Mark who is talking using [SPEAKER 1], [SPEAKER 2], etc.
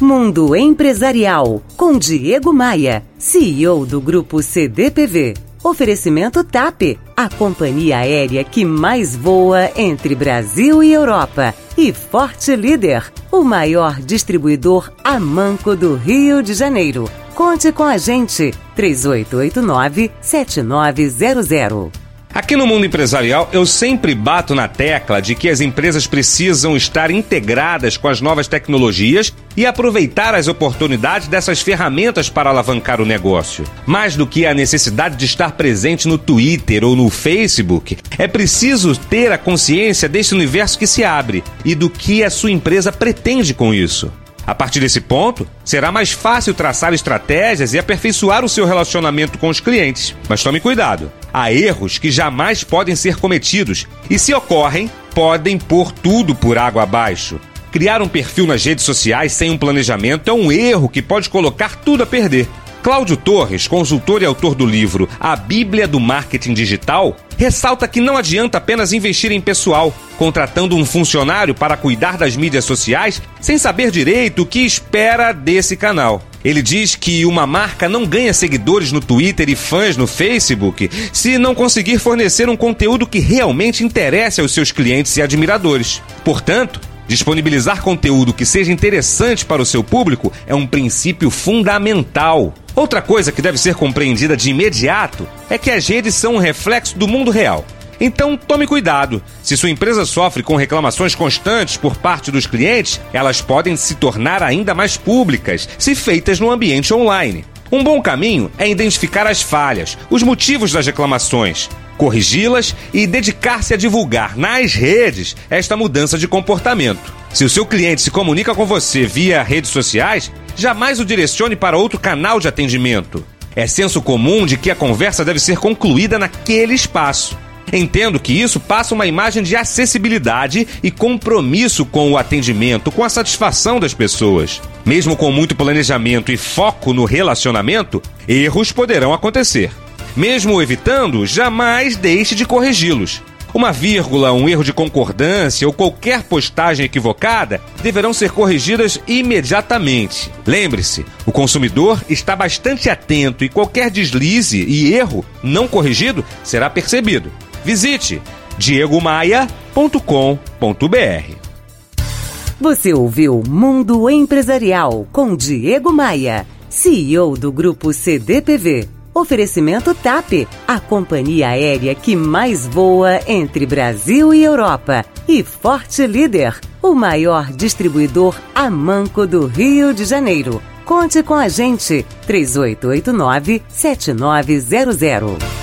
[SPEAKER 1] Mundo Empresarial, com Diego Maia, CEO do Grupo CDPV. Oferecimento TAP, a companhia aérea que mais voa entre Brasil e Europa. E Forte Líder, o maior distribuidor a manco do Rio de Janeiro. Conte com a gente, 3889 7900.
[SPEAKER 2] Aqui no mundo empresarial, eu sempre bato na tecla de que as empresas precisam estar integradas com as novas tecnologias e aproveitar as oportunidades dessas ferramentas para alavancar o negócio. Mais do que a necessidade de estar presente no Twitter ou no Facebook, é preciso ter a consciência desse universo que se abre e do que a sua empresa pretende com isso. A partir desse ponto, será mais fácil traçar estratégias e aperfeiçoar o seu relacionamento com os clientes. Mas tome cuidado. Há erros que jamais podem ser cometidos e, se ocorrem, podem pôr tudo por água abaixo. Criar um perfil nas redes sociais sem um planejamento é um erro que pode colocar tudo a perder. Cláudio Torres, consultor e autor do livro A Bíblia do Marketing Digital, ressalta que não adianta apenas investir em pessoal, contratando um funcionário para cuidar das mídias sociais sem saber direito o que espera desse canal. Ele diz que uma marca não ganha seguidores no Twitter e fãs no Facebook se não conseguir fornecer um conteúdo que realmente interesse aos seus clientes e admiradores. Portanto, Disponibilizar conteúdo que seja interessante para o seu público é um princípio fundamental. Outra coisa que deve ser compreendida de imediato é que as redes são um reflexo do mundo real. Então tome cuidado. Se sua empresa sofre com reclamações constantes por parte dos clientes, elas podem se tornar ainda mais públicas se feitas no ambiente online. Um bom caminho é identificar as falhas, os motivos das reclamações, corrigi-las e dedicar-se a divulgar nas redes esta mudança de comportamento. Se o seu cliente se comunica com você via redes sociais, jamais o direcione para outro canal de atendimento. É senso comum de que a conversa deve ser concluída naquele espaço. Entendo que isso passa uma imagem de acessibilidade e compromisso com o atendimento, com a satisfação das pessoas. Mesmo com muito planejamento e foco no relacionamento, erros poderão acontecer. Mesmo evitando, jamais deixe de corrigi-los. Uma vírgula, um erro de concordância ou qualquer postagem equivocada deverão ser corrigidas imediatamente. Lembre-se, o consumidor está bastante atento e qualquer deslize e erro não corrigido será percebido. Visite diegomaia.com.br.
[SPEAKER 1] Você ouviu Mundo Empresarial com Diego Maia, CEO do Grupo CDPV. Oferecimento TAP, a companhia aérea que mais voa entre Brasil e Europa. E Forte Líder, o maior distribuidor a manco do Rio de Janeiro. Conte com a gente, 3889 7900.